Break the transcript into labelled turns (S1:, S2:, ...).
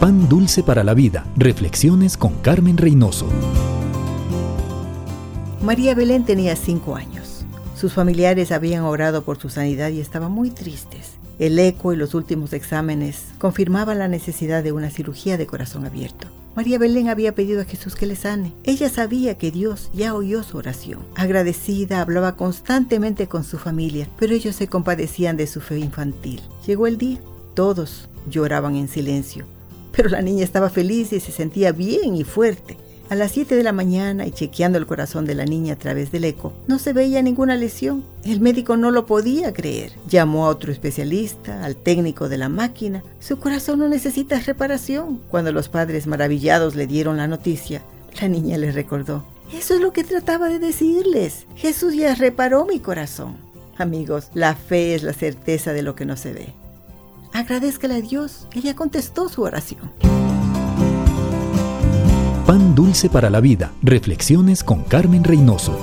S1: Pan dulce para la vida. Reflexiones con Carmen Reynoso.
S2: María Belén tenía cinco años. Sus familiares habían orado por su sanidad y estaban muy tristes. El eco y los últimos exámenes confirmaban la necesidad de una cirugía de corazón abierto. María Belén había pedido a Jesús que le sane. Ella sabía que Dios ya oyó su oración. Agradecida, hablaba constantemente con su familia, pero ellos se compadecían de su fe infantil. Llegó el día. Todos lloraban en silencio, pero la niña estaba feliz y se sentía bien y fuerte. A las 7 de la mañana y chequeando el corazón de la niña a través del eco, no se veía ninguna lesión. El médico no lo podía creer. Llamó a otro especialista, al técnico de la máquina. Su corazón no necesita reparación. Cuando los padres maravillados le dieron la noticia, la niña les recordó. Eso es lo que trataba de decirles. Jesús ya reparó mi corazón. Amigos, la fe es la certeza de lo que no se ve. Agradezcale a Dios, ella contestó su oración.
S1: Pan dulce para la vida. Reflexiones con Carmen Reynoso.